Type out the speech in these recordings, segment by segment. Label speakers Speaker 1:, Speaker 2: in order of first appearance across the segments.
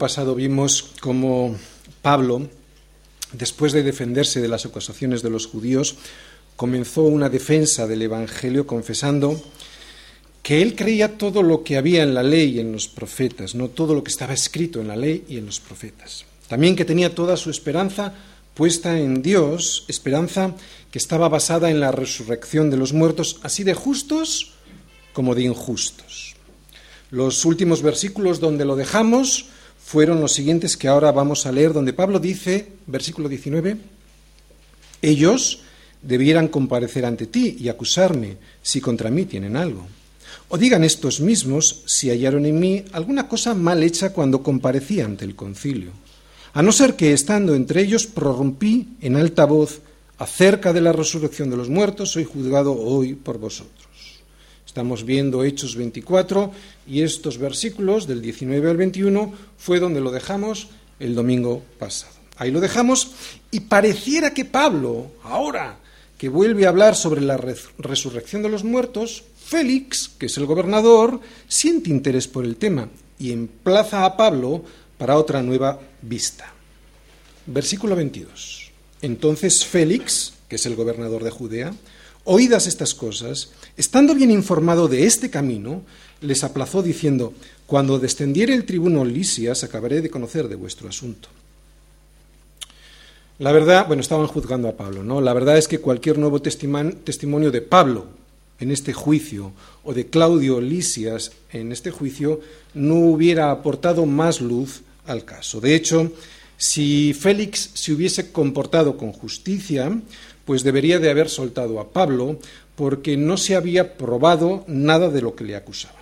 Speaker 1: pasado vimos cómo Pablo, después de defenderse de las acusaciones de los judíos, comenzó una defensa del Evangelio confesando que él creía todo lo que había en la ley y en los profetas, no todo lo que estaba escrito en la ley y en los profetas. También que tenía toda su esperanza puesta en Dios, esperanza que estaba basada en la resurrección de los muertos, así de justos como de injustos. Los últimos versículos donde lo dejamos fueron los siguientes que ahora vamos a leer, donde Pablo dice, versículo 19, ellos debieran comparecer ante ti y acusarme si contra mí tienen algo. O digan estos mismos si hallaron en mí alguna cosa mal hecha cuando comparecí ante el concilio, a no ser que estando entre ellos prorrumpí en alta voz acerca de la resurrección de los muertos, soy juzgado hoy por vosotros. Estamos viendo Hechos 24 y estos versículos del 19 al 21 fue donde lo dejamos el domingo pasado. Ahí lo dejamos y pareciera que Pablo, ahora que vuelve a hablar sobre la resurrección de los muertos, Félix, que es el gobernador, siente interés por el tema y emplaza a Pablo para otra nueva vista. Versículo 22. Entonces Félix, que es el gobernador de Judea, Oídas estas cosas, estando bien informado de este camino, les aplazó diciendo, Cuando descendiere el tribuno Lisias, acabaré de conocer de vuestro asunto. La verdad, bueno, estaban juzgando a Pablo, ¿no? La verdad es que cualquier nuevo testimonio de Pablo en este juicio o de Claudio Lisias en este juicio no hubiera aportado más luz al caso. De hecho, si Félix se hubiese comportado con justicia, pues debería de haber soltado a Pablo porque no se había probado nada de lo que le acusaban.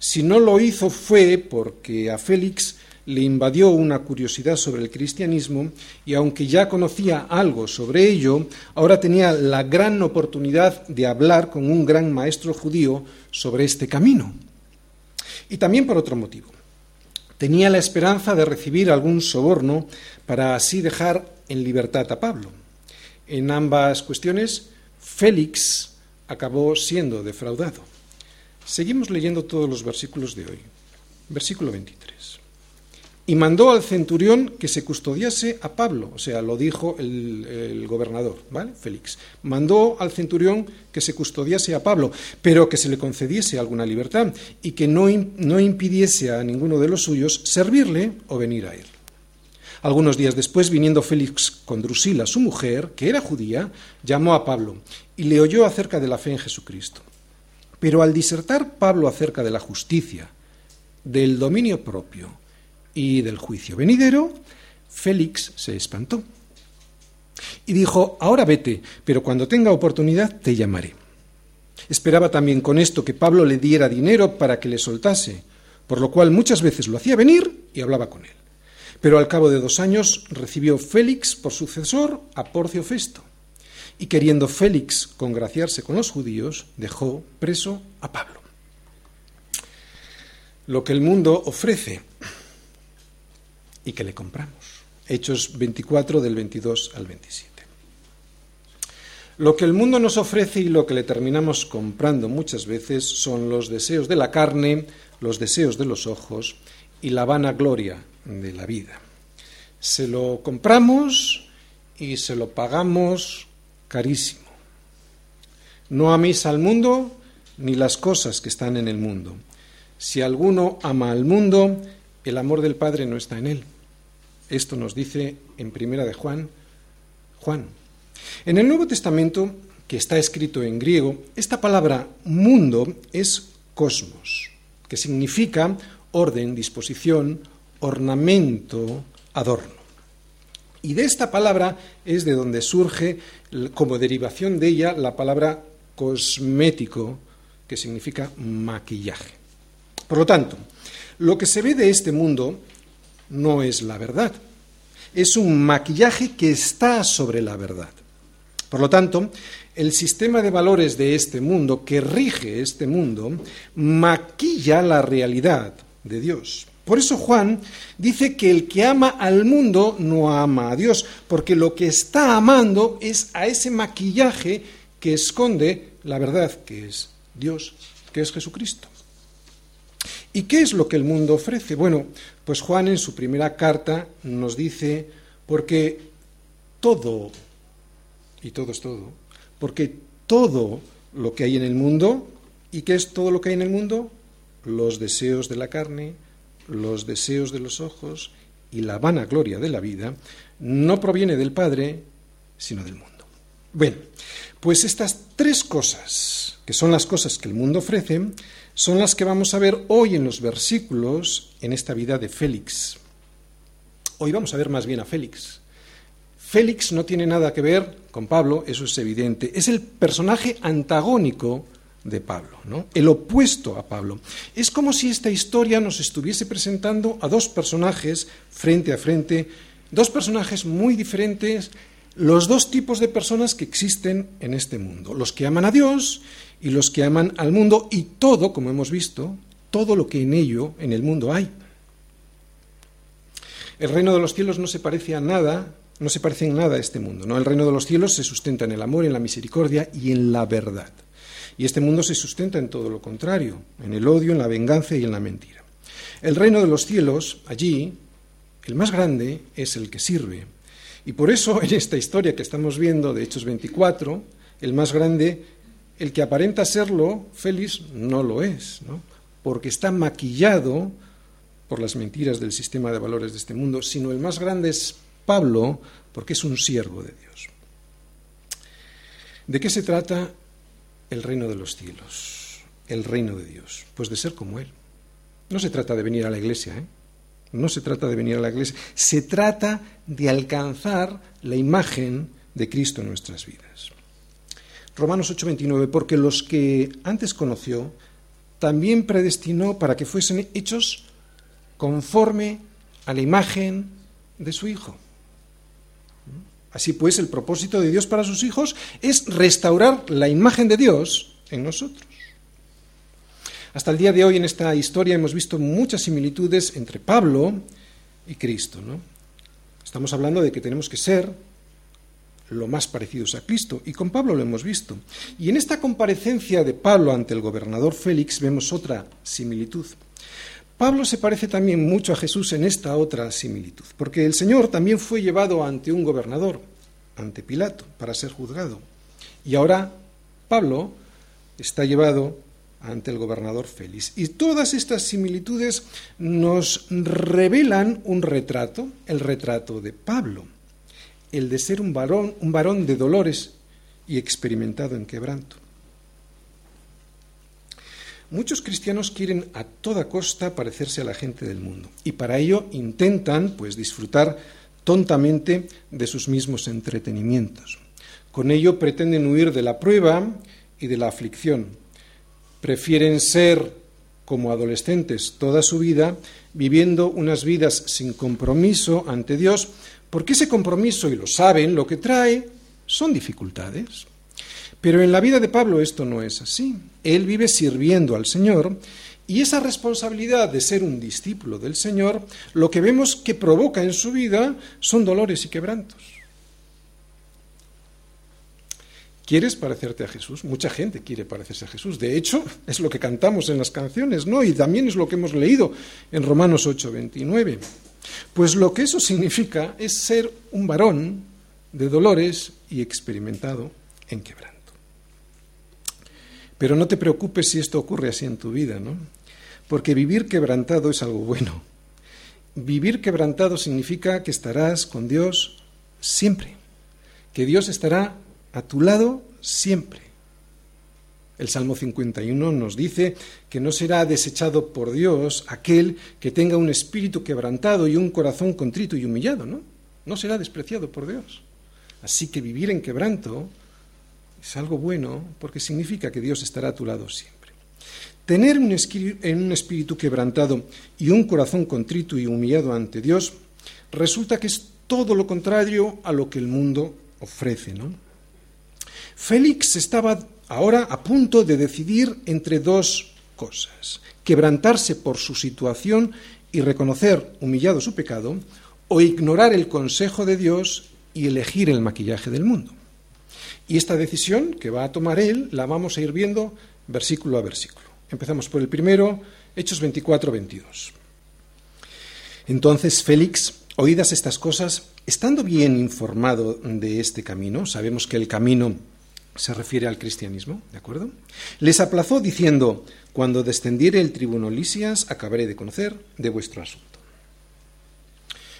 Speaker 1: Si no lo hizo fue porque a Félix le invadió una curiosidad sobre el cristianismo y aunque ya conocía algo sobre ello, ahora tenía la gran oportunidad de hablar con un gran maestro judío sobre este camino. Y también por otro motivo. Tenía la esperanza de recibir algún soborno para así dejar en libertad a Pablo. En ambas cuestiones, Félix acabó siendo defraudado. Seguimos leyendo todos los versículos de hoy. Versículo 23. Y mandó al centurión que se custodiase a Pablo, o sea, lo dijo el, gobernador, ¿vale? Félix. Mandó al centurión que se custodiase a Pablo, pero que se le concediese alguna libertad y que no, no impidiese a ninguno de los suyos servirle o venir a él. Algunos días después, viniendo Félix con Drusila, su mujer, que era judía, llamó a Pablo y le oyó acerca de la fe en Jesucristo. Pero al disertar Pablo acerca de la justicia, del dominio propio y del juicio venidero, Félix se espantó y dijo, ahora vete, pero cuando tenga oportunidad te llamaré. Esperaba también con esto que Pablo le diera dinero para que le soltase, por lo cual muchas veces lo hacía venir y hablaba con él. Pero al cabo de dos años recibió Félix por sucesor a Porcio Festo, y queriendo Félix congraciarse con los judíos, dejó preso a Pablo. Lo que el mundo ofrece y que le compramos. Hechos 24 del 22 al 27. Lo que el mundo nos ofrece y lo que le terminamos comprando muchas veces son los deseos de la carne, los deseos de los ojos y la vanagloria de la vida. Se lo compramos y se lo pagamos carísimo. No améis al mundo ni las cosas que están en el mundo. Si alguno ama al mundo, el amor del Padre no está en él. Esto nos dice en Primera de Juan, Juan. En el Nuevo Testamento, que está escrito en griego, esta palabra mundo es cosmos, que significa orden, disposición, ornamento, adorno. Y de esta palabra es de donde surge, como derivación de ella, la palabra cosmético, que significa maquillaje. Por lo tanto, lo que se ve de este mundo no es la verdad, es un maquillaje que está sobre la verdad. Por lo tanto, el sistema de valores de este mundo, que rige este mundo, maquilla la realidad de Dios. Por eso Juan dice que el que ama al mundo no ama a Dios, porque lo que está amando es a ese maquillaje que esconde la verdad, que es Dios, que es Jesucristo. ¿Y qué es lo que el mundo ofrece? Bueno, pues Juan en su primera carta nos dice, porque todo, y todo es todo, porque todo lo que hay en el mundo, ¿y qué es todo lo que hay en el mundo? Los deseos de la carne, los deseos de los ojos y la vanagloria de la vida, no proviene del Padre, sino del mundo. Bueno, pues estas tres cosas, que son las cosas que el mundo ofrece, son las que vamos a ver hoy en los versículos en esta vida de Félix. Hoy vamos a ver más bien a Félix. Félix no tiene nada que ver con Pablo, eso es evidente. Es el personaje antagónico de Pablo, ¿no? el opuesto a Pablo. Es como si esta historia nos estuviese presentando a dos personajes frente a frente, dos personajes muy diferentes, los dos tipos de personas que existen en este mundo, los que aman a Dios y los que aman al mundo y todo, como hemos visto, todo lo que en ello, en el mundo hay. El reino de los cielos no se parece a nada, no se parece en nada a este mundo, ¿no? El reino de los cielos se sustenta en el amor, en la misericordia y en la verdad. Y este mundo se sustenta en todo lo contrario, en el odio, en la venganza y en la mentira. El reino de los cielos, allí, el más grande es el que sirve. Y por eso en esta historia que estamos viendo de Hechos 24, el más grande, el que aparenta serlo, Félix, no lo es, ¿no? porque está maquillado por las mentiras del sistema de valores de este mundo, sino el más grande es Pablo, porque es un siervo de Dios. ¿De qué se trata el reino de los cielos, el reino de Dios? Pues de ser como Él. No se trata de venir a la iglesia, ¿eh? No se trata de venir a la iglesia, se trata de alcanzar la imagen de Cristo en nuestras vidas. Romanos 8:29, porque los que antes conoció, también predestinó para que fuesen hechos conforme a la imagen de su Hijo. Así pues, el propósito de Dios para sus hijos es restaurar la imagen de Dios en nosotros. Hasta el día de hoy en esta historia hemos visto muchas similitudes entre Pablo y Cristo. ¿no? Estamos hablando de que tenemos que ser lo más parecidos a Cristo, y con Pablo lo hemos visto. Y en esta comparecencia de Pablo ante el gobernador Félix vemos otra similitud. Pablo se parece también mucho a Jesús en esta otra similitud, porque el Señor también fue llevado ante un gobernador, ante Pilato, para ser juzgado. Y ahora Pablo está llevado ante el gobernador Félix. Y todas estas similitudes nos revelan un retrato, el retrato de Pablo, el de ser un varón, un varón de dolores y experimentado en quebranto. Muchos cristianos quieren a toda costa parecerse a la gente del mundo y para ello intentan pues disfrutar tontamente de sus mismos entretenimientos. Con ello pretenden huir de la prueba y de la aflicción. Prefieren ser como adolescentes toda su vida, viviendo unas vidas sin compromiso ante Dios, porque ese compromiso, y lo saben, lo que trae son dificultades. Pero en la vida de Pablo esto no es así. Él vive sirviendo al Señor y esa responsabilidad de ser un discípulo del Señor, lo que vemos que provoca en su vida son dolores y quebrantos. ¿Quieres parecerte a Jesús? Mucha gente quiere parecerse a Jesús. De hecho, es lo que cantamos en las canciones, ¿no? Y también es lo que hemos leído en Romanos 8, 29. Pues lo que eso significa es ser un varón de dolores y experimentado en quebranto. Pero no te preocupes si esto ocurre así en tu vida, ¿no? Porque vivir quebrantado es algo bueno. Vivir quebrantado significa que estarás con Dios siempre, que Dios estará a tu lado siempre. El Salmo 51 nos dice que no será desechado por Dios aquel que tenga un espíritu quebrantado y un corazón contrito y humillado, ¿no? No será despreciado por Dios. Así que vivir en quebranto es algo bueno porque significa que Dios estará a tu lado siempre. Tener un espíritu quebrantado y un corazón contrito y humillado ante Dios resulta que es todo lo contrario a lo que el mundo ofrece, ¿no? Félix estaba ahora a punto de decidir entre dos cosas, quebrantarse por su situación y reconocer humillado su pecado, o ignorar el consejo de Dios y elegir el maquillaje del mundo. Y esta decisión que va a tomar él la vamos a ir viendo versículo a versículo. Empezamos por el primero, Hechos 24, 22. Entonces Félix, oídas estas cosas, estando bien informado de este camino, sabemos que el camino se refiere al cristianismo, ¿de acuerdo? Les aplazó diciendo, cuando descendiere el tribuno Lisias, acabaré de conocer de vuestro asunto.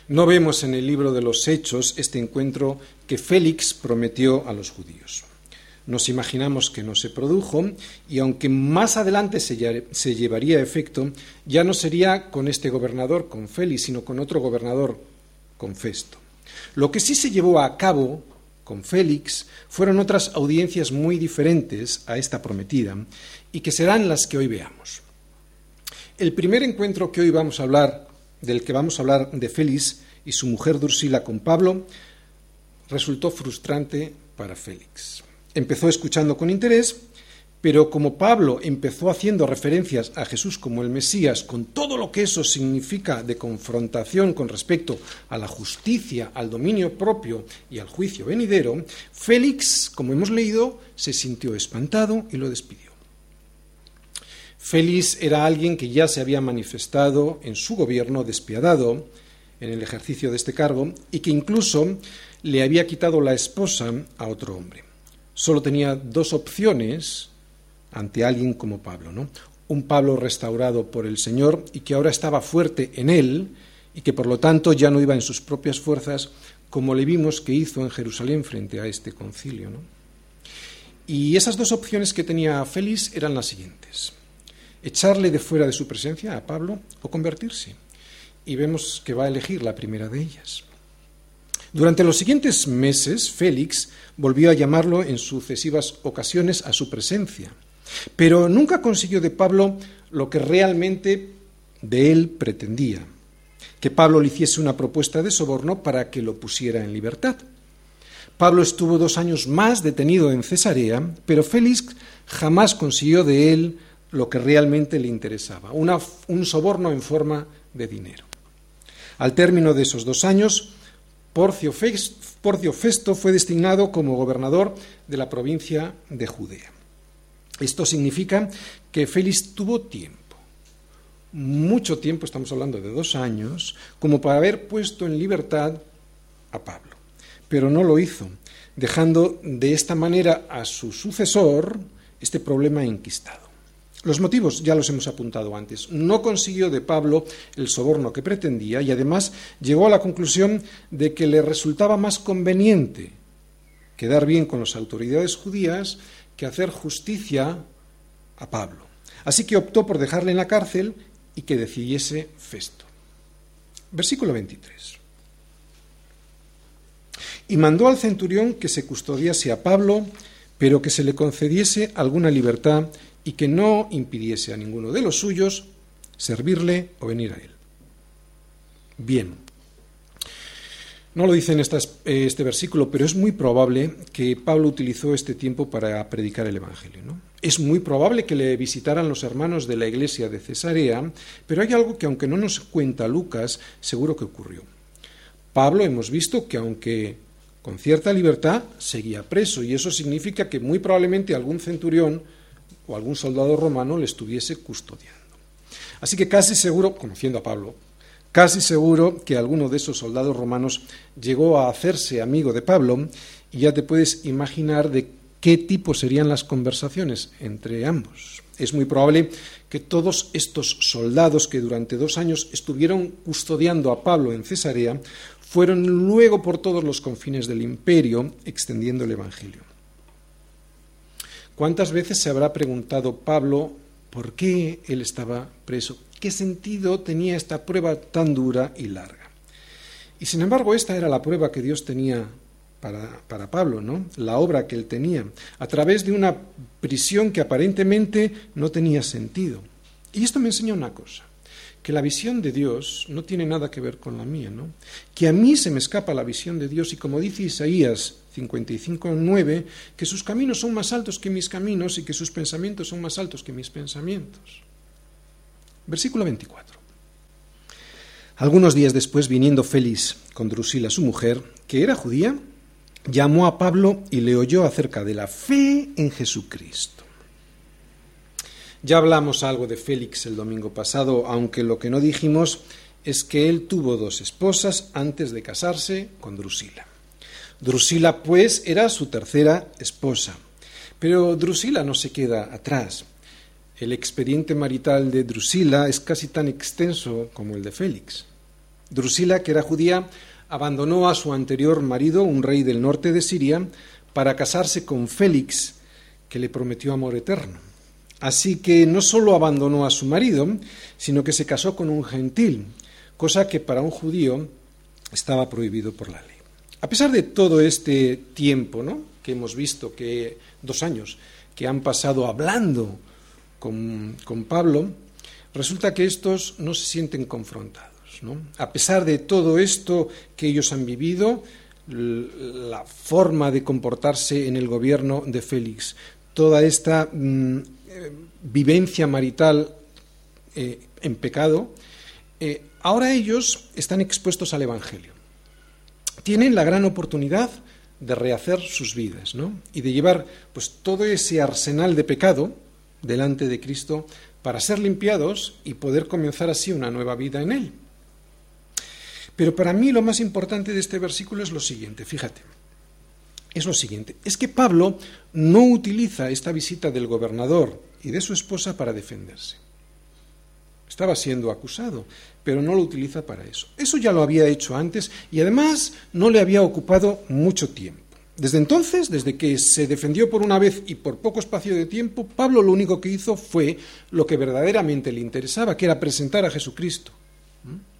Speaker 1: No vemos en el libro de los Hechos este encuentro que Félix prometió a los judíos. Nos imaginamos que no se produjo y aunque más adelante se, llevaría a efecto, ya no sería con este gobernador, con Félix, sino con otro gobernador, con Festo. Lo que sí se llevó a cabo con Félix fueron otras audiencias muy diferentes a esta prometida y que serán las que hoy veamos. El primer encuentro que hoy vamos a hablar, del que vamos a hablar de Félix y su mujer Dursila con Pablo, resultó frustrante para Félix. Empezó escuchando con interés, pero como Pablo empezó haciendo referencias a Jesús como el Mesías, con todo lo que eso significa de confrontación con respecto a la justicia, al dominio propio y al juicio venidero, Félix, como hemos leído, se sintió espantado y lo despidió. Félix era alguien que ya se había manifestado en su gobierno despiadado en el ejercicio de este cargo y que incluso le había quitado la esposa a otro hombre. Solo tenía dos opciones ante alguien como Pablo, ¿no? Un Pablo restaurado por el Señor y que ahora estaba fuerte en él y que por lo tanto ya no iba en sus propias fuerzas, como le vimos que hizo en Jerusalén frente a este concilio, ¿no? Y esas dos opciones que tenía Félix eran las siguientes: echarle de fuera de su presencia a Pablo o convertirse. Y vemos que va a elegir la primera de ellas. Durante los siguientes meses, Félix volvió a llamarlo en sucesivas ocasiones a su presencia pero nunca consiguió de Pablo lo que realmente de él pretendía, que Pablo le hiciese una propuesta de soborno para que lo pusiera en libertad. Pablo estuvo dos años más detenido en Cesarea, pero Félix jamás consiguió de él lo que realmente le interesaba, un soborno en forma de dinero. Al término de esos dos años, Porcio Festo fue designado como gobernador de la provincia de Judea. Esto significa que Félix tuvo tiempo, mucho tiempo, estamos hablando de dos años, como para haber puesto en libertad a Pablo. Pero no lo hizo, dejando de esta manera a su sucesor este problema enquistado. Los motivos ya los hemos apuntado antes. No consiguió de Pablo el soborno que pretendía y además llegó a la conclusión de que le resultaba más conveniente quedar bien con las autoridades judías que hacer justicia a Pablo. Así que optó por dejarle en la cárcel y que decidiese Festo. Versículo 23. Y mandó al centurión que se custodiase a Pablo, pero que se le concediese alguna libertad y que no impidiese a ninguno de los suyos servirle o venir a él. Bien, no lo dice en este versículo, pero es muy probable que Pablo utilizó este tiempo para predicar el Evangelio. ¿no? Es muy probable que le visitaran los hermanos de la iglesia de Cesarea, pero hay algo que aunque no nos cuenta Lucas, seguro que ocurrió. Pablo hemos visto que aunque con cierta libertad seguía preso, y eso significa que muy probablemente algún centurión o algún soldado romano le estuviese custodiando. Así que casi seguro, conociendo a Pablo, Casi seguro que alguno de esos soldados romanos llegó a hacerse amigo de Pablo y ya te puedes imaginar de qué tipo serían las conversaciones entre ambos. Es muy probable que todos estos soldados que durante dos años estuvieron custodiando a Pablo en Cesarea fueron luego por todos los confines del imperio extendiendo el Evangelio. ¿Cuántas veces se habrá preguntado Pablo por qué él estaba preso? Qué sentido tenía esta prueba tan dura y larga. Y sin embargo, esta era la prueba que Dios tenía para, para, Pablo, ¿no? La obra que él tenía, a través de una prisión que aparentemente no tenía sentido. Y esto me enseña una cosa, que la visión de Dios no tiene nada que ver con la mía, ¿no? Que a mí se me escapa la visión de Dios y como dice Isaías 55.9, que sus caminos son más altos que mis caminos y que sus pensamientos son más altos que mis pensamientos. Versículo 24. Algunos días después, viniendo Félix con Drusila, su mujer, que era judía, llamó a Pablo y le oyó acerca de la fe en Jesucristo. Ya hablamos algo de Félix el domingo pasado, aunque lo que no dijimos es que él tuvo dos esposas antes de casarse con Drusila. Drusila, pues, era su tercera esposa. Pero Drusila no se queda atrás. El expediente marital de Drusila es casi tan extenso como el de Félix. Drusila, que era judía, abandonó a su anterior marido, un rey del norte de Siria, para casarse con Félix, que le prometió amor eterno. Así que no solo abandonó a su marido, sino que se casó con un gentil, cosa que para un judío estaba prohibido por la ley. A pesar de todo este tiempo ¿no? que hemos visto, que dos años que han pasado hablando con, Pablo, resulta que estos no se sienten confrontados. A pesar de todo esto que ellos han vivido, la forma de comportarse en el gobierno de Félix, toda esta mm, eh, vivencia marital eh, en pecado, eh, ahora ellos están expuestos al Evangelio tienen la gran oportunidad de rehacer sus vidas. Y de llevar pues todo ese arsenal de pecado delante de Cristo para ser limpiados y poder comenzar así una nueva vida en él. Pero para mí lo más importante de este versículo es lo siguiente, fíjate. Es lo siguiente, es que Pablo no utiliza esta visita del gobernador y de su esposa para defenderse. Estaba siendo acusado, pero no lo utiliza para eso. Eso ya lo había hecho antes y además no le había ocupado mucho tiempo. Desde entonces, desde que se defendió por una vez y por poco espacio de tiempo, Pablo lo único que hizo fue lo que verdaderamente le interesaba, que era presentar a Jesucristo. ¿Mm?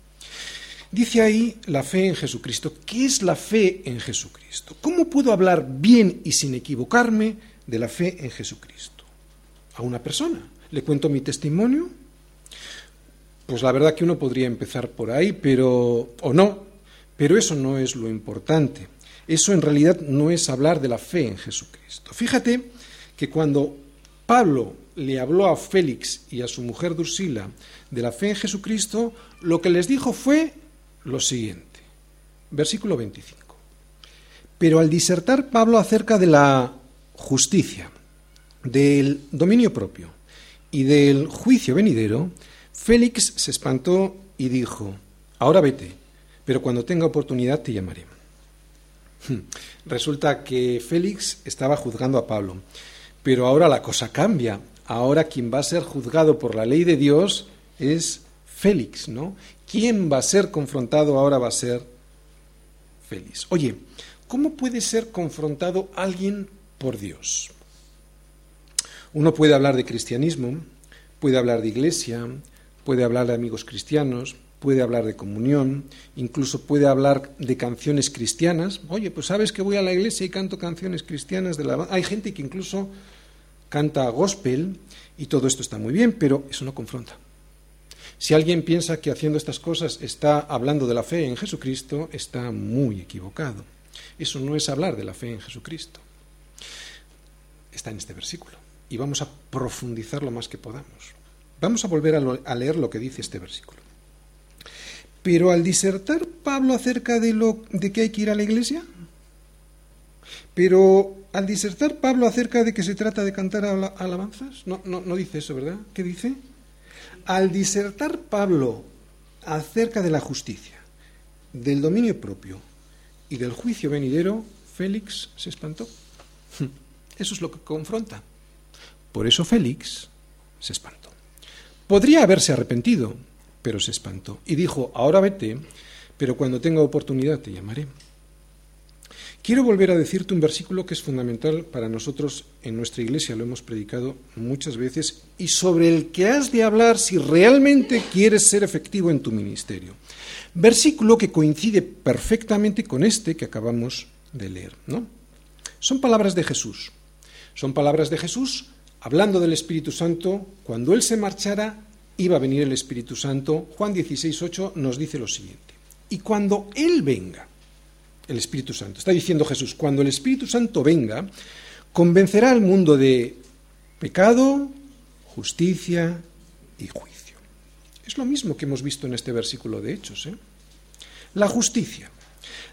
Speaker 1: Dice ahí la fe en Jesucristo. ¿Qué es la fe en Jesucristo? ¿Cómo puedo hablar bien y sin equivocarme de la fe en Jesucristo? A una persona. ¿Le cuento mi testimonio? Pues la verdad que uno podría empezar por ahí, pero o no, pero eso no es lo importante. Eso en realidad no es hablar de la fe en Jesucristo. Fíjate que cuando Pablo le habló a Félix y a su mujer Drusila de la fe en Jesucristo, lo que les dijo fue lo siguiente. Versículo 25. Pero al disertar Pablo acerca de la justicia, del dominio propio y del juicio venidero, Félix se espantó y dijo, ahora vete, pero cuando tenga oportunidad te llamaré. Resulta que Félix estaba juzgando a Pablo, pero ahora la cosa cambia. Ahora quien va a ser juzgado por la ley de Dios es Félix, ¿no? ¿Quién va a ser confrontado ahora va a ser Félix? Oye, ¿cómo puede ser confrontado alguien por Dios? Uno puede hablar de cristianismo, puede hablar de iglesia, puede hablar de amigos cristianos, puede hablar de comunión, incluso puede hablar de canciones cristianas. Oye, pues sabes que voy a la iglesia y canto canciones cristianas de la Hay gente que incluso canta gospel y todo esto está muy bien, pero eso no confronta. Si alguien piensa que haciendo estas cosas está hablando de la fe en Jesucristo, está muy equivocado. Eso no es hablar de la fe en Jesucristo. Está en este versículo y vamos a profundizar lo más que podamos. Vamos a volver a, leer lo que dice este versículo. Pero al disertar Pablo acerca de, lo, de que hay que ir a la iglesia, pero al disertar Pablo acerca de que se trata de cantar alabanzas, no, no, no dice eso, ¿verdad? ¿Qué dice? Al disertar Pablo acerca de la justicia, del dominio propio y del juicio venidero, Félix se espantó. Eso es lo que confronta. Por eso Félix se espantó. Podría haberse arrepentido, pero se espantó y dijo, ahora vete, pero cuando tenga oportunidad te llamaré. Quiero volver a decirte un versículo que es fundamental para nosotros en nuestra iglesia, lo hemos predicado muchas veces, y sobre el que has de hablar si realmente quieres ser efectivo en tu ministerio. Versículo que coincide perfectamente con este que acabamos de leer. ¿no? Son palabras de Jesús. Son palabras de Jesús hablando del Espíritu Santo, cuando Él se marchara, iba a venir el Espíritu Santo. Juan 16, 8 nos dice lo siguiente. Y cuando Él venga, el Espíritu Santo. Está diciendo Jesús, cuando el Espíritu Santo venga, convencerá al mundo de pecado, justicia y juicio. Es lo mismo que hemos visto en este versículo de Hechos. ¿eh? La justicia.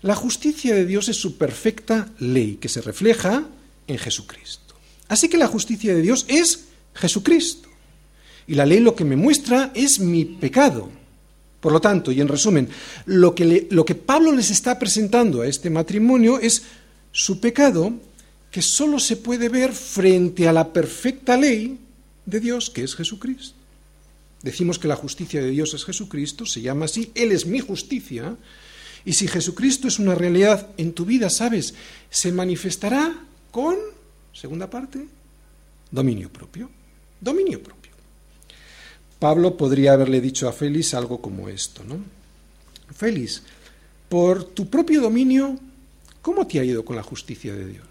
Speaker 1: La justicia de Dios es su perfecta ley, que se refleja en Jesucristo. Así que la justicia de Dios es Jesucristo. Y la ley lo que me muestra es mi pecado. Por lo tanto, y en resumen, lo que, lo que Pablo les está presentando a este matrimonio es su pecado que solo se puede ver frente a la perfecta ley de Dios, que es Jesucristo. Decimos que la justicia de Dios es Jesucristo, se llama así, Él es mi justicia, y si Jesucristo es una realidad en tu vida, ¿sabes? Se manifestará con, segunda parte, dominio propio. Dominio propio. Pablo podría haberle dicho a Félix algo como esto, ¿no? Félix, por tu propio dominio, ¿cómo te ha ido con la justicia de Dios?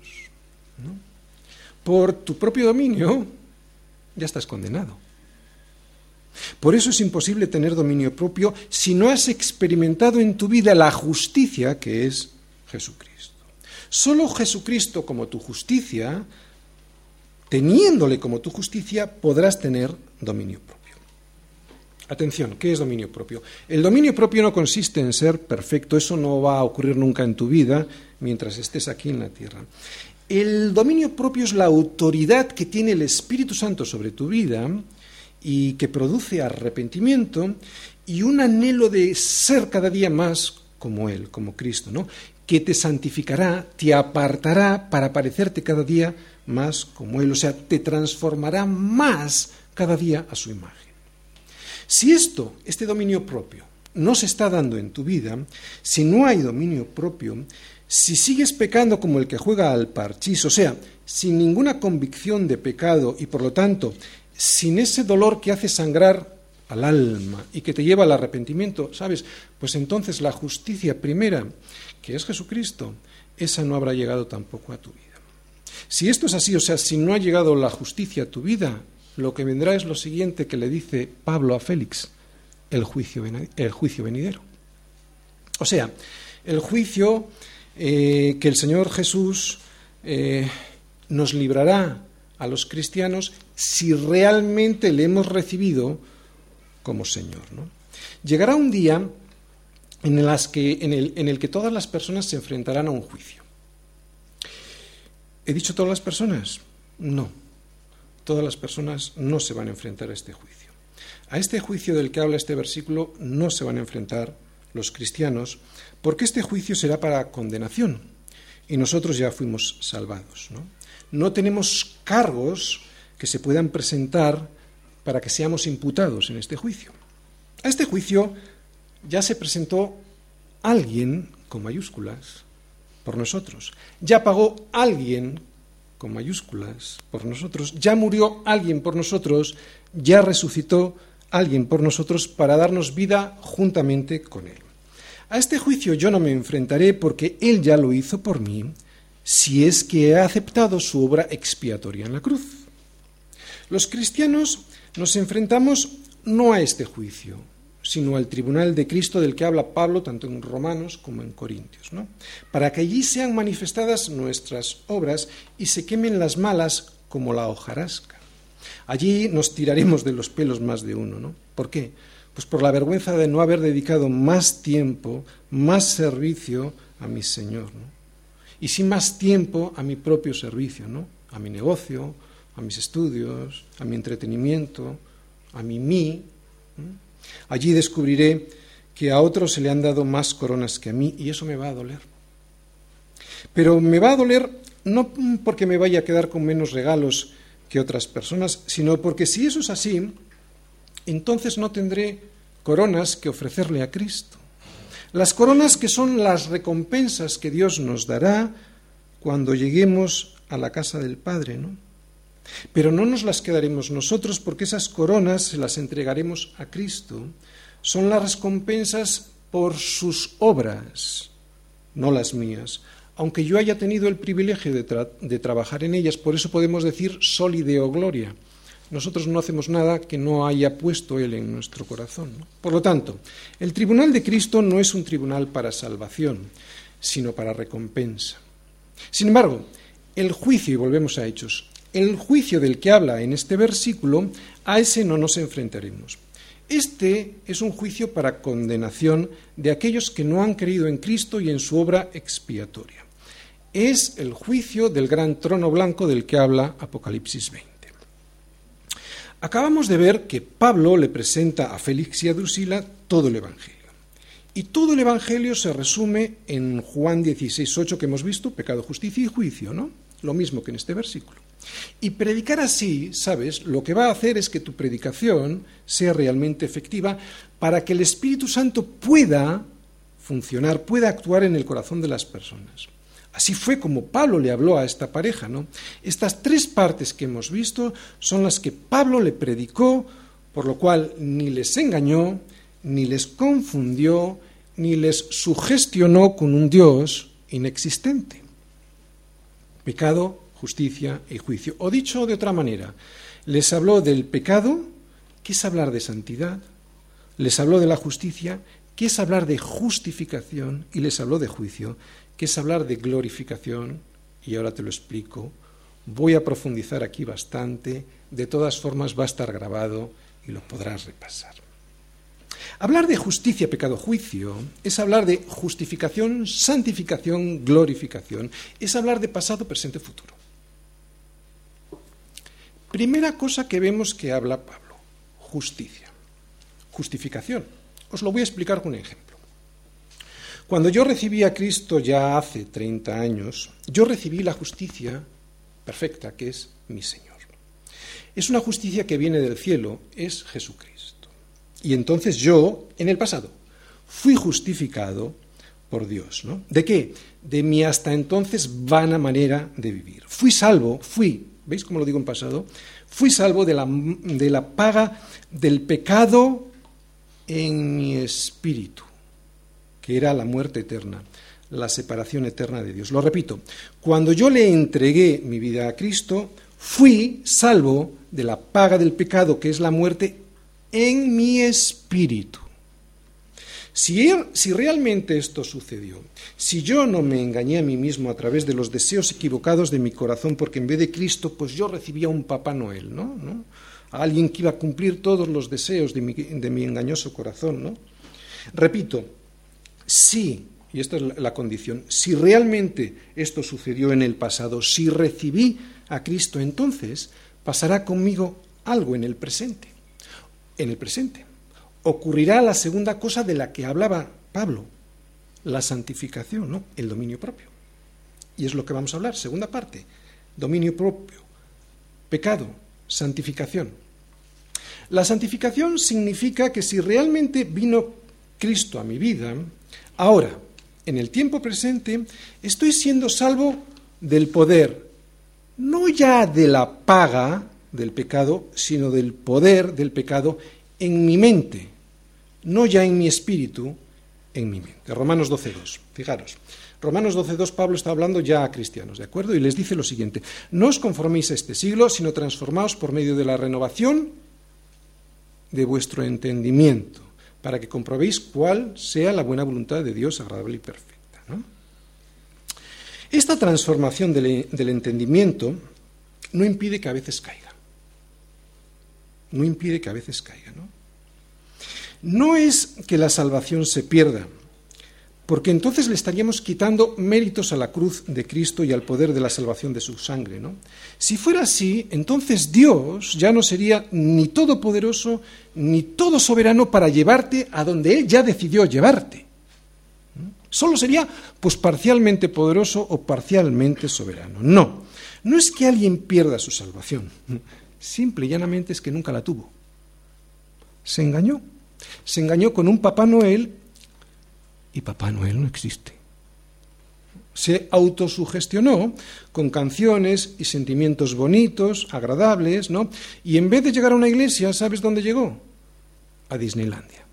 Speaker 1: Por tu propio dominio, ya estás condenado. Por eso es imposible tener dominio propio si no has experimentado en tu vida la justicia que es Jesucristo. Solo Jesucristo como tu justicia, teniéndole como tu justicia, podrás tener dominio propio. Atención, ¿qué es dominio propio? El dominio propio no consiste en ser perfecto, eso no va a ocurrir nunca en tu vida mientras estés aquí en la tierra. El dominio propio es la autoridad que tiene el Espíritu Santo sobre tu vida y que produce arrepentimiento y un anhelo de ser cada día más como Él, como Cristo, ¿no? que te santificará, te apartará para parecerte cada día más como Él, o sea, te transformará más cada día a su imagen. Si esto, este dominio propio, no se está dando en tu vida, si no hay dominio propio, si sigues pecando como el que juega al parchís, o sea, sin ninguna convicción de pecado y por lo tanto sin ese dolor que hace sangrar al alma y que te lleva al arrepentimiento, ¿sabes? Pues entonces la justicia primera, que es Jesucristo, esa no habrá llegado tampoco a tu vida. Si esto es así, o sea, si no ha llegado la justicia a tu vida, lo que vendrá es lo siguiente que le dice Pablo a Félix, el juicio, el juicio venidero. O sea, el juicio eh, que el Señor Jesús eh, nos librará a los cristianos si realmente le hemos recibido como Señor. Llegará un día en, en, el, en el que todas las personas se enfrentarán a un juicio. ¿He dicho todas las personas? No todas las personas no se van a enfrentar a este juicio. A este juicio del que habla este versículo no se van a enfrentar los cristianos, porque este juicio será para condenación y nosotros ya fuimos salvados. ¿no? no tenemos cargos que se puedan presentar para que seamos imputados en este juicio. A este juicio ya se presentó alguien con mayúsculas por nosotros. Ya pagó alguien con mayúsculas por nosotros, ya murió alguien por nosotros, ya resucitó alguien por nosotros para darnos vida juntamente con Él. A este juicio yo no me enfrentaré porque Él ya lo hizo por mí, si es que he aceptado su obra expiatoria en la cruz. Los cristianos nos enfrentamos no a este juicio, sino al tribunal de Cristo del que habla Pablo tanto en Romanos como en Corintios, ¿no? para que allí sean manifestadas nuestras obras y se quemen las malas como la hojarasca. Allí nos tiraremos de los pelos más de uno, ¿no? ¿Por qué? Pues por la vergüenza de no haber dedicado más tiempo, más servicio a mi Señor, ¿no? Y sin más tiempo a mi propio servicio, ¿no? A mi negocio, a mis estudios, a mi entretenimiento, a mi mí. Allí descubriré que a otros se le han dado más coronas que a mí y eso me va a doler. Pero me va a doler no porque me vaya a quedar con menos regalos que otras personas, sino porque si eso es así, entonces no tendré coronas que ofrecerle a Cristo. Las coronas que son las recompensas que Dios nos dará cuando lleguemos a la casa del Padre, ¿no? Pero no nos las quedaremos nosotros porque esas coronas se las entregaremos a Cristo. Son las recompensas por sus obras, no las mías. Aunque yo haya tenido el privilegio de, trabajar en ellas, por eso podemos decir solideo gloria. Nosotros no hacemos nada que no haya puesto Él en nuestro corazón. Por lo tanto, el tribunal de Cristo no es un tribunal para salvación, sino para recompensa. Sin embargo, el juicio, y volvemos a Hechos, el juicio del que habla en este versículo, a ese no nos enfrentaremos. Este es un juicio para condenación de aquellos que no han creído en Cristo y en su obra expiatoria. Es el juicio del gran trono blanco del que habla Apocalipsis 20. Acabamos de ver que Pablo le presenta a Félix y a Drusila todo el Evangelio. Y todo el Evangelio se resume en Juan 16.8 que hemos visto, pecado, justicia y juicio, ¿no? Lo mismo que en este versículo. Y predicar así, sabes, lo que va a hacer es que tu predicación sea realmente efectiva para que el Espíritu Santo pueda funcionar, pueda actuar en el corazón de las personas. Así fue como Pablo le habló a esta pareja, ¿no? Estas tres partes que hemos visto son las que Pablo le predicó, por lo cual ni les engañó, ni les confundió, ni les sugestionó con un Dios inexistente. Pecado, justicia y juicio. O dicho de otra manera, les habló del pecado, que es hablar de santidad, les habló de la justicia, que es hablar de justificación, y les habló de juicio, que es hablar de glorificación, y ahora te lo explico. Voy a profundizar aquí bastante, de todas formas va a estar grabado y lo podrás repasar. Hablar de justicia, pecado, juicio es hablar de justificación, santificación, glorificación, es hablar de pasado, presente, futuro. Primera cosa que vemos que habla Pablo, justicia, justificación. Os lo voy a explicar con un ejemplo. Cuando yo recibí a Cristo ya hace 30 años, yo recibí la justicia perfecta, que es mi Señor. Es una justicia que viene del cielo, es Jesucristo. Y entonces yo, en el pasado, fui justificado por Dios. ¿no? ¿De qué? De mi hasta entonces vana manera de vivir. Fui salvo, fui ¿Veis cómo lo digo en pasado? Fui salvo de la, de la paga del pecado en mi espíritu, que era la muerte eterna, la separación eterna de Dios. Lo repito, cuando yo le entregué mi vida a Cristo, fui salvo de la paga del pecado, que es la muerte, en mi espíritu. Si, si, realmente esto sucedió, si yo no me engañé a mí mismo a través de los deseos equivocados de mi corazón, porque en vez de Cristo, pues yo recibía un Papá Noel, ¿no? ¿no? A alguien que iba a cumplir todos los deseos de mi, de mi engañoso corazón, ¿no? Repito, sí, y esta es la condición, si realmente esto sucedió en el pasado, si recibí a Cristo, entonces pasará conmigo algo en el presente, en el presente ocurrirá la segunda cosa de la que hablaba Pablo, la santificación, ¿no? el dominio propio. Y es lo que vamos a hablar, segunda parte, dominio propio, pecado, santificación. La santificación significa que si realmente vino Cristo a mi vida, ahora, en el tiempo presente, estoy siendo salvo del poder, no ya de la paga del pecado, sino del poder del pecado en mi mente, no ya en mi espíritu, en mi mente. Romanos 12.2, fijaros. Romanos 12.2, Pablo está hablando ya a cristianos, ¿de acuerdo? Y les dice lo siguiente, no os conforméis a este siglo, sino transformaos por medio de la renovación de vuestro entendimiento, para que comprobéis cuál sea la buena voluntad de Dios agradable y perfecta. Esta transformación del, del entendimiento no impide que a veces caiga no impide que a veces caiga. ¿no? No es que la salvación se pierda, porque entonces le estaríamos quitando méritos a la cruz de Cristo y al poder de la salvación de su sangre. ¿no? Si fuera así, entonces Dios ya no sería ni todopoderoso ni todo soberano para llevarte a donde Él ya decidió llevarte. Solo sería pues parcialmente poderoso o parcialmente soberano. No, no es que alguien pierda su salvación. Simple y llanamente es que nunca la tuvo. Se engañó. Se engañó con un Papá Noel y Papá Noel no existe. Se autosugestionó con canciones y sentimientos bonitos, agradables, ¿no? Y en vez de llegar a una iglesia, ¿sabes dónde llegó? A Disneylandia.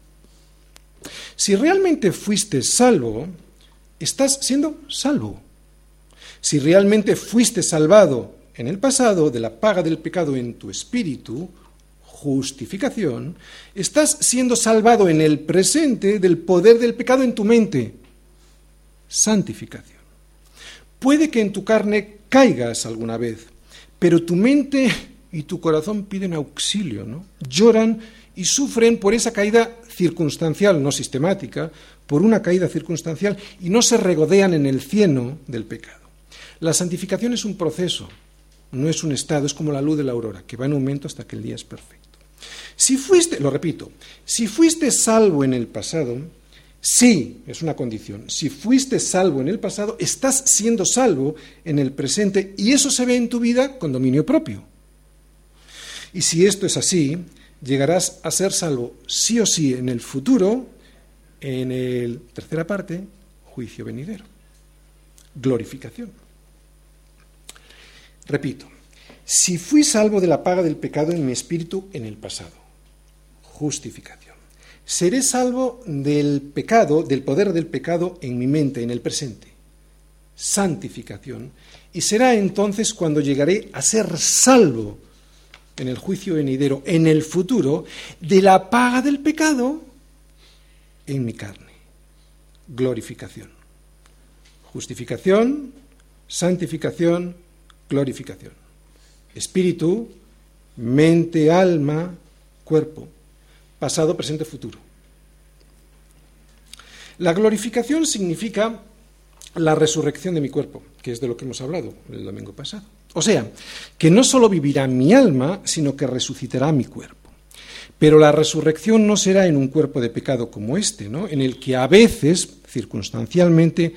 Speaker 1: Si realmente fuiste salvo, estás siendo salvo. Si realmente fuiste salvado en el pasado de la paga del pecado en tu espíritu, justificación, estás siendo salvado en el presente del poder del pecado en tu mente. santificación. Puede que en tu carne caigas alguna vez, pero tu mente y tu corazón piden auxilio, ¿no? Lloran y sufren por esa caída circunstancial, no sistemática, por una caída circunstancial y no se regodean en el cieno del pecado. La santificación es un proceso, no es un estado, es como la luz de la aurora, que va en aumento hasta que el día es perfecto. Si fuiste, lo repito, si fuiste salvo en el pasado, sí, es una condición, si fuiste salvo en el pasado, estás siendo salvo en el presente y eso se ve en tu vida con dominio propio. Y si esto es así, llegarás a ser salvo sí o sí en el futuro, en el tercera parte, juicio venidero, glorificación. Repito, si fui salvo de la paga del pecado en mi espíritu en el pasado, justificación. Seré salvo del pecado, del poder del pecado en mi mente, en el presente, santificación. Y será entonces cuando llegaré a ser salvo en el juicio venidero, en el futuro, de la paga del pecado en mi carne. Glorificación. Justificación, santificación, glorificación. Espíritu, mente, alma, cuerpo. Pasado, presente, futuro. La glorificación significa la resurrección de mi cuerpo, que es de lo que hemos hablado el domingo pasado. O sea, que no solo vivirá mi alma, sino que resucitará mi cuerpo. Pero la resurrección no será en un cuerpo de pecado como este, ¿no? en el que a veces, circunstancialmente,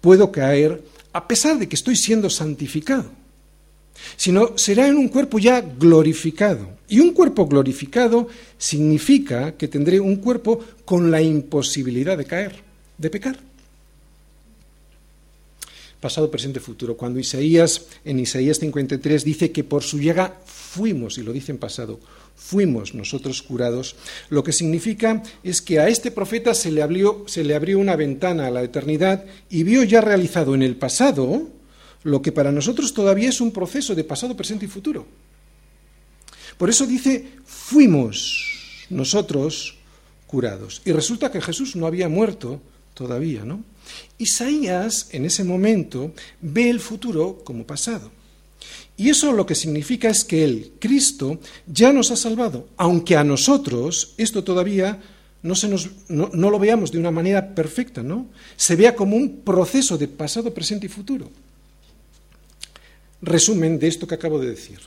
Speaker 1: puedo caer a pesar de que estoy siendo santificado, sino será en un cuerpo ya glorificado. Y un cuerpo glorificado significa que tendré un cuerpo con la imposibilidad de caer, de pecar pasado, presente, futuro. Cuando Isaías, en Isaías 53, dice que por su llega fuimos, y lo dice en pasado, fuimos nosotros curados, lo que significa es que a este profeta se le abrió una ventana a la eternidad y vio ya realizado en el pasado lo que para nosotros todavía es un proceso de pasado, presente y futuro. Por eso dice, fuimos nosotros curados. Y resulta que Jesús no había muerto todavía, ¿no? Isaías en ese momento ve el futuro como pasado. Y eso lo que significa es que el Cristo, ya nos ha salvado, aunque a nosotros esto todavía no, se nos, no, no lo veamos de una manera perfecta, ¿no? Se vea como un proceso de pasado, presente y futuro. Resumen de esto que acabo de decir.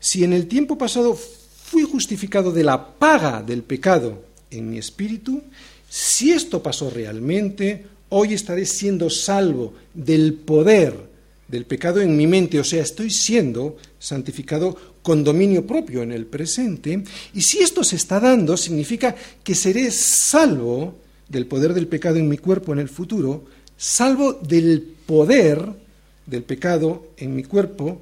Speaker 1: Si en el tiempo pasado fui justificado de la paga del pecado en mi espíritu, si esto pasó realmente, hoy estaré siendo salvo del poder del pecado en mi mente, o sea, estoy siendo santificado con dominio propio en el presente, y si esto se está dando, significa que seré salvo del poder del pecado en mi cuerpo en el futuro, salvo del poder del pecado en mi cuerpo,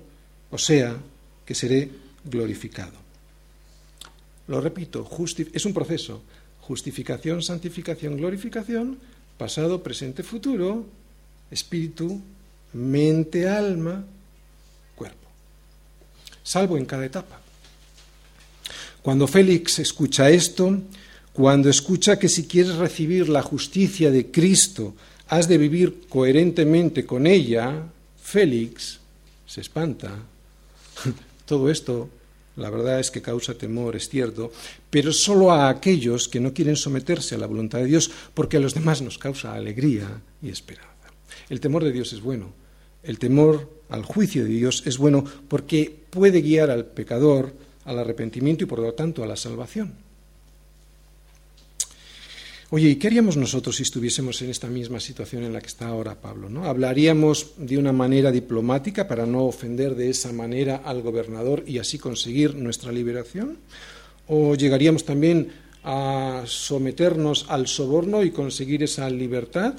Speaker 1: o sea, que seré glorificado. Lo repito, es un proceso, justificación, santificación, glorificación, pasado, presente, futuro, espíritu, mente, alma, cuerpo. Salvo en cada etapa. Cuando Félix escucha esto, cuando escucha que si quieres recibir la justicia de Cristo, has de vivir coherentemente con ella, Félix se espanta. Todo esto la verdad es que causa temor, es cierto, pero solo a aquellos que no quieren someterse a la voluntad de Dios, porque a los demás nos causa alegría y esperanza. El temor de Dios es bueno. El temor al juicio de Dios es bueno porque puede guiar al pecador al arrepentimiento y por lo tanto a la salvación. Oye, ¿y qué haríamos nosotros si estuviésemos en esta misma situación en la que está ahora Pablo? ¿no? ¿Hablaríamos de una manera diplomática para no ofender de esa manera al gobernador y así conseguir nuestra liberación? ¿O llegaríamos también a someternos al soborno y conseguir esa libertad?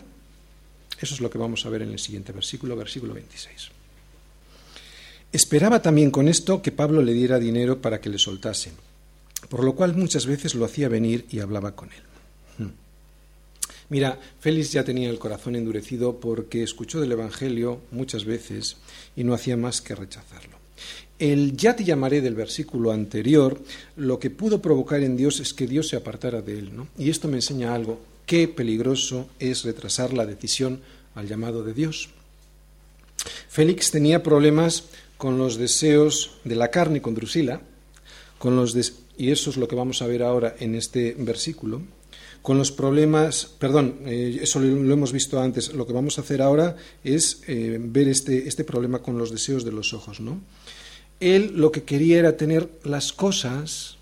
Speaker 1: Eso es lo que vamos a ver en el siguiente versículo, versículo 26. Esperaba también con esto que Pablo le diera dinero para que le soltase, por lo cual muchas veces lo hacía venir y hablaba con él. Mira, Félix ya tenía el corazón endurecido porque escuchó del Evangelio muchas veces y no hacía más que rechazarlo. El ya te llamaré del versículo anterior, lo que pudo provocar en Dios es que Dios se apartara de él. ¿no? Y esto me enseña algo, qué peligroso es retrasar la decisión al llamado de Dios. Félix tenía problemas con los deseos de la carne, con Drusila, con los y eso es lo que vamos a ver ahora en este versículo, con los problemas, perdón, eh, eso lo, hemos visto antes, lo que vamos a hacer ahora es eh, ver este, este problema con los deseos de los ojos, ¿no? Él lo que quería era tener las cosas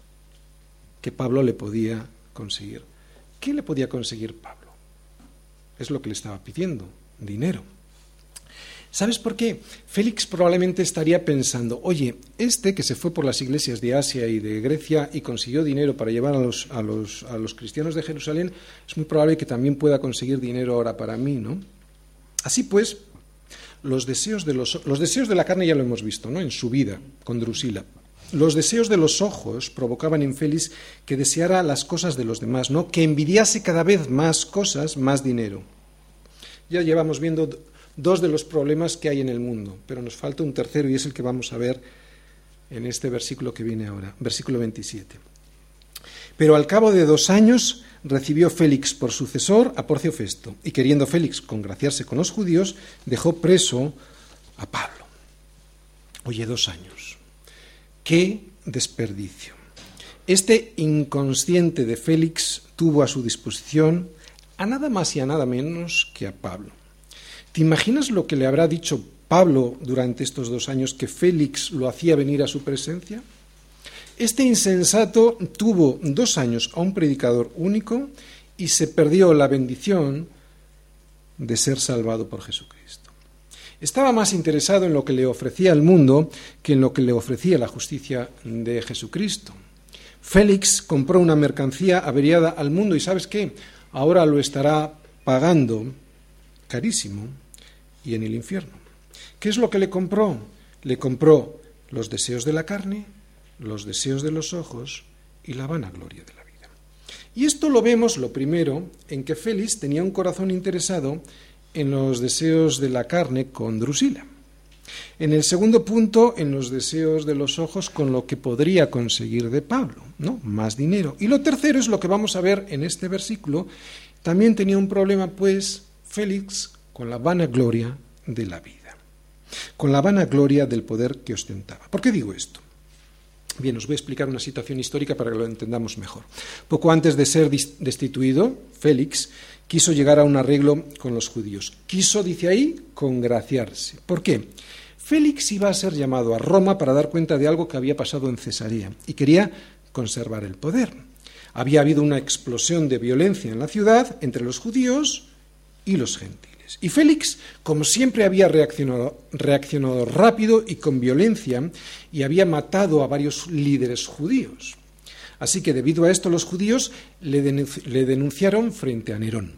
Speaker 1: que Pablo le podía conseguir. ¿Qué le podía conseguir Pablo? Es lo que le estaba pidiendo, dinero. ¿Sabes por qué? Félix probablemente estaría pensando, oye, este que se fue por las iglesias de Asia y de Grecia y consiguió dinero para llevar a los, a los, a los cristianos de Jerusalén, es muy probable que también pueda conseguir dinero ahora para mí, ¿no? Así pues, los deseos de, los, los deseos de la carne ya lo hemos visto, ¿no? En su vida, con Drusila. Los deseos de los ojos provocaban en Félix que deseara las cosas de los demás, ¿no? Que envidiase cada vez más cosas, más dinero. Ya llevamos viendo dos de los problemas que hay en el mundo, pero nos falta un tercero y es el que vamos a ver en este versículo que viene ahora, versículo 27. Pero al cabo de dos años recibió Félix por sucesor a Porcio Festo, y queriendo Félix congraciarse con los judíos, dejó preso a Pablo. Oye, dos años. ¡Qué desperdicio! Este inconsciente de Félix tuvo a su disposición a nada más y a nada menos que a Pablo. ¿Te imaginas lo que le habrá dicho Pablo durante estos dos años que Félix lo hacía venir a su presencia? Este insensato tuvo dos años a un predicador único y se perdió la bendición de ser salvado por Jesucristo. Estaba más interesado en lo que le ofrecía el mundo que en lo que le ofrecía la justicia de Jesucristo. Félix compró una mercancía averiada al mundo y sabes qué, ahora lo estará pagando carísimo y en el infierno. ¿Qué es lo que le compró? Le compró los deseos de la carne, los deseos de los ojos y la vanagloria de la vida. Y esto lo vemos, lo primero, en que Félix tenía un corazón interesado en los deseos de la carne con Drusila. En el segundo punto, en los deseos de los ojos con lo que podría conseguir de Pablo, ¿no? Más dinero. Y lo tercero es lo que vamos a ver en este versículo. También tenía un problema, pues, Félix con la vanagloria de la vida, con la vanagloria del poder que ostentaba. ¿Por qué digo esto? Bien, os voy a explicar una situación histórica para que lo entendamos mejor. Poco antes de ser destituido, Félix quiso llegar a un arreglo con los judíos. Quiso, dice ahí, congraciarse. ¿Por qué? Félix iba a ser llamado a Roma para dar cuenta de algo que había pasado en Cesarea y quería conservar el poder. Había habido una explosión de violencia en la ciudad entre los judíos y los gentiles. Y Félix, como siempre, había reaccionado, reaccionado rápido y con violencia y había matado a varios líderes judíos. Así que debido a esto los judíos le, denunciaron frente a Nerón.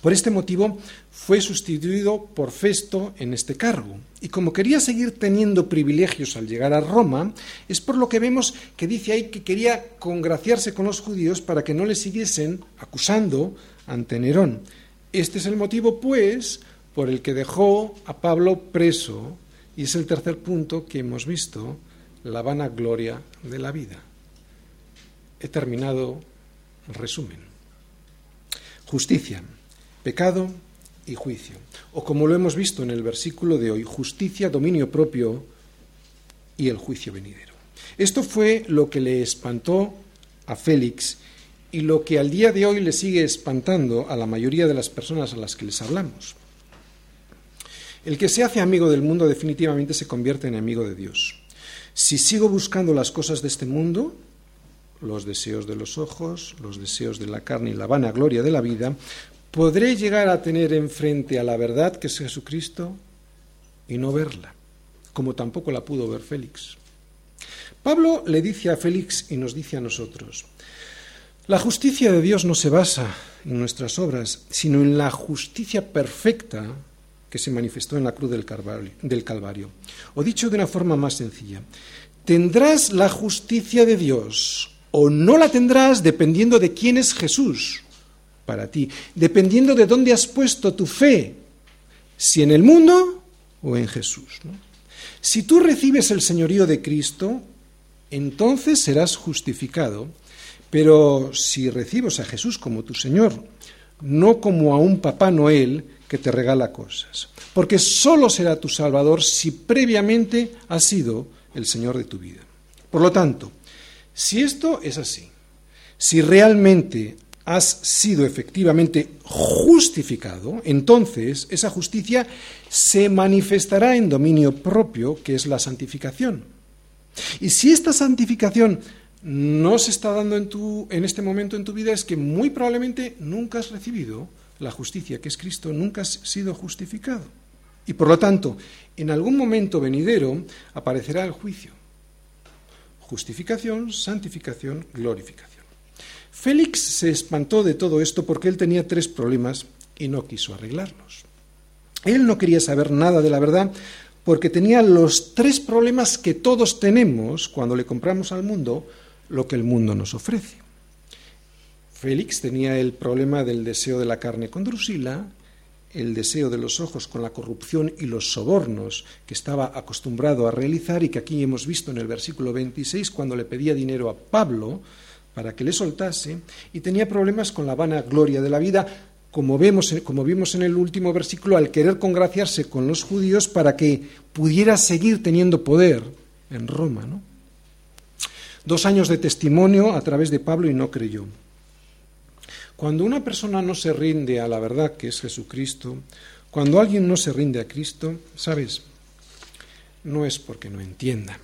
Speaker 1: Por este motivo fue sustituido por Festo en este cargo. Y como quería seguir teniendo privilegios al llegar a Roma, es por lo que vemos que dice ahí que quería congraciarse con los judíos para que no le siguiesen acusando ante Nerón. Este es el motivo, pues, por el que dejó a Pablo preso, y es el tercer punto que hemos visto, la vanagloria de la vida. He terminado el resumen. Justicia, pecado y juicio. O como lo hemos visto en el versículo de hoy, justicia, dominio propio y el juicio venidero. Esto fue lo que le espantó a Félix y lo que al día de hoy le sigue espantando a la mayoría de las personas a las que les hablamos. El que se hace amigo del mundo definitivamente se convierte en amigo de Dios. Si sigo buscando las cosas de este mundo, los deseos de los ojos, los deseos de la carne y la vanagloria de la vida, podré llegar a tener enfrente a la verdad que es Jesucristo y no verla, como tampoco la pudo ver Félix. Pablo le dice a Félix y nos dice a nosotros, la justicia de Dios no se basa en nuestras obras, sino en la justicia perfecta que se manifestó en la cruz del Calvario. O dicho de una forma más sencilla, tendrás la justicia de Dios o no la tendrás dependiendo de quién es Jesús para ti, dependiendo de dónde has puesto tu fe, si en el mundo o en Jesús. Si tú recibes el señorío de Cristo, entonces serás justificado pero si recibes a Jesús como tu Señor, no como a un Papá Noel que te regala cosas, porque solo será tu Salvador si previamente has sido el Señor de tu vida. Por lo tanto, si esto es así, si realmente has sido efectivamente justificado, entonces esa justicia se manifestará en dominio propio, que es la santificación. Y si esta santificación no se está dando en, tu, en este momento en tu vida, es que muy probablemente nunca has recibido la justicia que es Cristo, nunca has sido justificado. Y por lo tanto, en algún momento venidero aparecerá el juicio. Justificación, santificación, glorificación. Félix se espantó de todo esto porque él tenía tres problemas y no quiso arreglarlos. Él no quería saber nada de la verdad porque tenía los tres problemas que todos tenemos cuando le compramos al mundo lo que el mundo nos ofrece. Félix tenía el problema del deseo de la carne con Drusila, el deseo de los ojos con la corrupción y los sobornos que estaba acostumbrado a realizar y que aquí hemos visto en el versículo 26 cuando le pedía dinero a Pablo, para que le soltase, y tenía problemas con la vana gloria de la vida, como, vemos, como vimos en el último versículo, al querer congraciarse con los judíos para que pudiera seguir teniendo poder en Roma. ¿no? Dos años de testimonio a través de Pablo y no creyó. Cuando una persona no se rinde a la verdad que es Jesucristo, cuando alguien no se rinde a Cristo, ¿sabes? No es porque no entienda,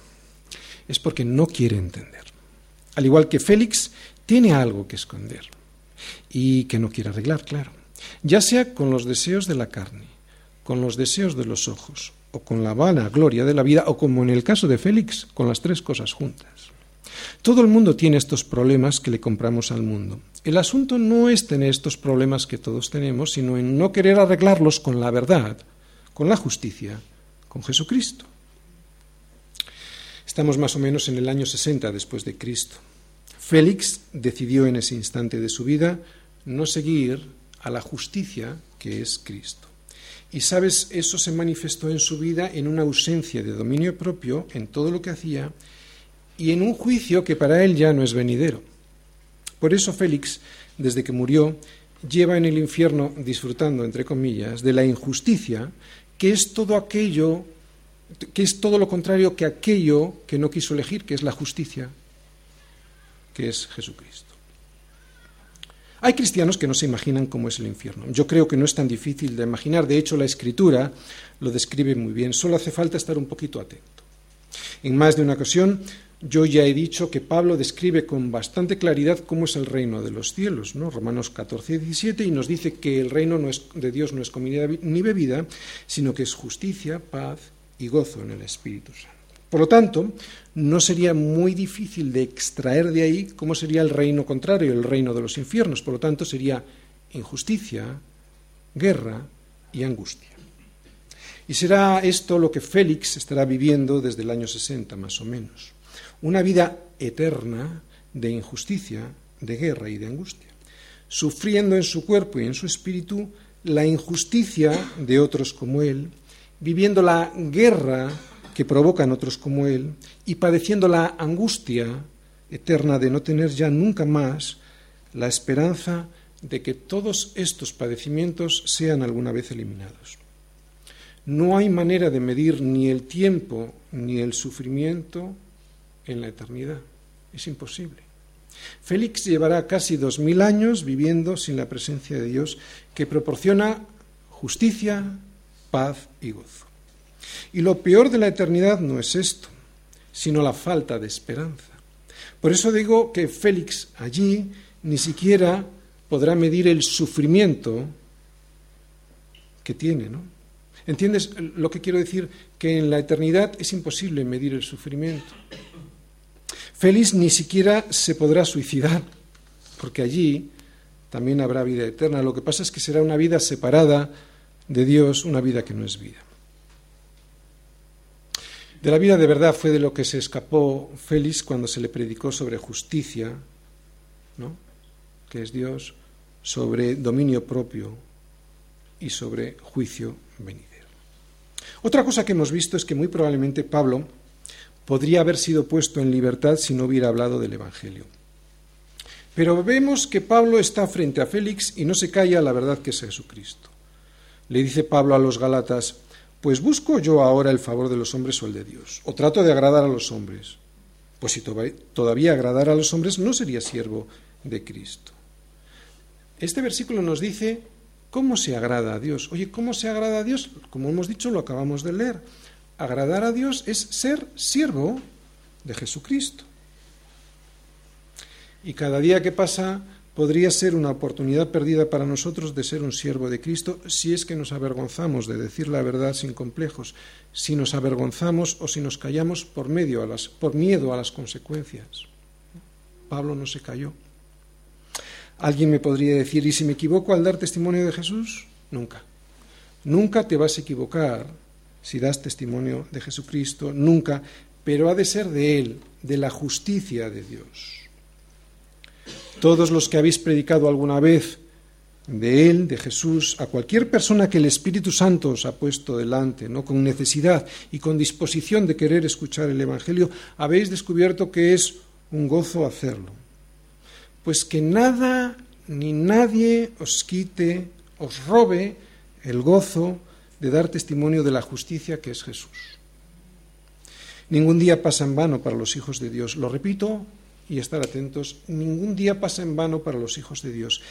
Speaker 1: es porque no quiere entender. Al igual que Félix, tiene algo que esconder y que no quiere arreglar, claro. Ya sea con los deseos de la carne, con los deseos de los ojos, o con la vana gloria de la vida, o como en el caso de Félix, con las tres cosas juntas. Todo el mundo tiene estos problemas que le compramos al mundo. El asunto no es tener estos problemas que todos tenemos, sino en no querer arreglarlos con la verdad, con la justicia, con Jesucristo. Estamos más o menos en el año 60 después de Cristo. Félix decidió en ese instante de su vida no seguir a la justicia que es Cristo. Y sabes, eso se manifestó en su vida en una ausencia de dominio propio en todo lo que hacía y en un juicio que para él ya no es venidero. Por eso Félix, desde que murió, lleva en el infierno, disfrutando, entre comillas, de la injusticia, que es todo aquello que es todo lo contrario que aquello que no quiso elegir, que es la justicia, que es Jesucristo. Hay cristianos que no se imaginan cómo es el infierno. Yo creo que no es tan difícil de imaginar. De hecho, la escritura lo describe muy bien. Solo hace falta estar un poquito atento. En más de una ocasión, yo ya he dicho que Pablo describe con bastante claridad cómo es el reino de los cielos, ¿no? Romanos 14, 17, y nos dice que el reino de Dios no es comida ni bebida, sino que es justicia, paz y gozo en el Espíritu Santo. Por lo tanto, no sería muy difícil de extraer de ahí cómo sería el reino contrario, el reino de los infiernos. Por lo tanto, sería injusticia, guerra y angustia. Y será esto lo que Félix estará viviendo desde el año 60, más o menos. Una vida eterna de injusticia, de guerra y de angustia, sufriendo en su cuerpo y en su espíritu la injusticia de otros como él, viviendo la guerra que provocan otros como él y padeciendo la angustia eterna de no tener ya nunca más la esperanza de que todos estos padecimientos sean alguna vez eliminados. No hay manera de medir ni el tiempo ni el sufrimiento en la eternidad. Es imposible. Félix llevará casi dos mil años viviendo sin la presencia de Dios que proporciona justicia, paz y gozo. Y lo peor de la eternidad no es esto, sino la falta de esperanza. Por eso digo que Félix allí ni siquiera podrá medir el sufrimiento que tiene, ¿no? ¿Entiendes lo que quiero decir? Que en la eternidad es imposible medir el sufrimiento. Félix ni siquiera se podrá suicidar, porque allí también habrá vida eterna. Lo que pasa es que será una vida separada de Dios, una vida que no es vida. De la vida de verdad fue de lo que se escapó Félix cuando se le predicó sobre justicia, ¿no? que es Dios, sobre dominio propio y sobre juicio venidero. Otra cosa que hemos visto es que muy probablemente Pablo podría haber sido puesto en libertad si no hubiera hablado del Evangelio. Pero vemos que Pablo está frente a Félix y no se calla la verdad que es Jesucristo. Le dice Pablo a los Galatas, pues busco yo ahora el favor de los hombres o el de Dios, o trato de agradar a los hombres. Pues si todavía agradara a los hombres, no sería siervo de Cristo. Este versículo nos dice cómo se agrada a Dios. Oye, ¿cómo se agrada a Dios? Como hemos dicho, lo acabamos de leer. Agradar a Dios es ser siervo de Jesucristo. Y cada día que pasa podría ser una oportunidad perdida para nosotros de ser un siervo de Cristo si es que nos avergonzamos de decir la verdad sin complejos, si nos avergonzamos o si nos callamos por, medio a las, por miedo a las consecuencias. Pablo no se cayó. Alguien me podría decir, ¿y si me equivoco al dar testimonio de Jesús? Nunca. Nunca te vas a equivocar si das testimonio de Jesucristo, nunca, pero ha de ser de Él, de la justicia de Dios. Todos los que habéis predicado alguna vez de Él, de Jesús, a cualquier persona que el Espíritu Santo os ha puesto delante, ¿no? con necesidad y con disposición de querer escuchar el Evangelio, habéis descubierto que es un gozo hacerlo. Pues que nada ni nadie os quite, os robe el gozo de dar testimonio de la justicia que es Jesús. Ningún día pasa en vano para los hijos de Dios. Lo repito y estar atentos, ningún día pasa en vano para los hijos de Dios.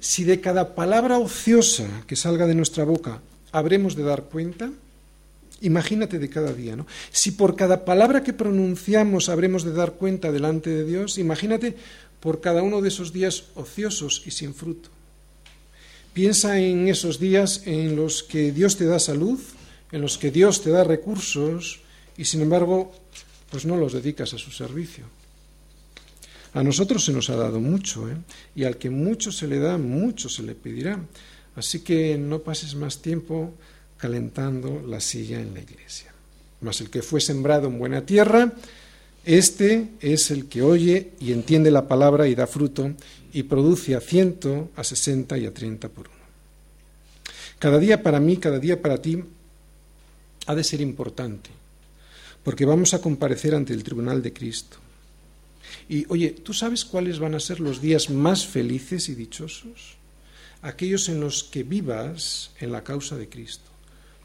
Speaker 1: Si de cada palabra ociosa que salga de nuestra boca habremos de dar cuenta, imagínate de cada día, ¿no? Si por cada palabra que pronunciamos habremos de dar cuenta delante de Dios, imagínate por cada uno de esos días ociosos y sin fruto. Piensa en esos días en los que Dios te da salud, en los que Dios te da recursos y sin embargo, pues no los dedicas a su servicio. A nosotros se nos ha dado mucho, ¿eh? y al que mucho se le da, mucho se le pedirá. Así que no pases más tiempo calentando la silla en la iglesia. Mas el que fue sembrado en buena tierra, este es el que oye y entiende la palabra y da fruto y produce a ciento, a sesenta y a treinta por uno. Cada día para mí, cada día para ti, ha de ser importante, porque vamos a comparecer ante el tribunal de Cristo. Y oye, ¿tú sabes cuáles van a ser los días más felices y dichosos? Aquellos en los que vivas en la causa de Cristo,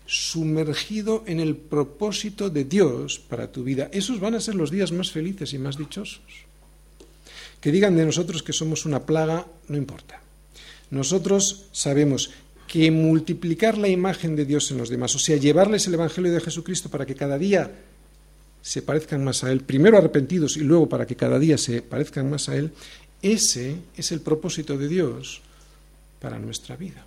Speaker 1: sumergido en el propósito de Dios para tu vida. Esos van a ser los días más felices y más dichosos. Que digan de nosotros que somos una plaga, no importa. Nosotros sabemos que multiplicar la imagen de Dios en los demás, o sea, llevarles el Evangelio de Jesucristo para que cada día se parezcan más a Él, primero arrepentidos y luego para que cada día se parezcan más a Él, ese es el propósito de Dios para nuestra vida.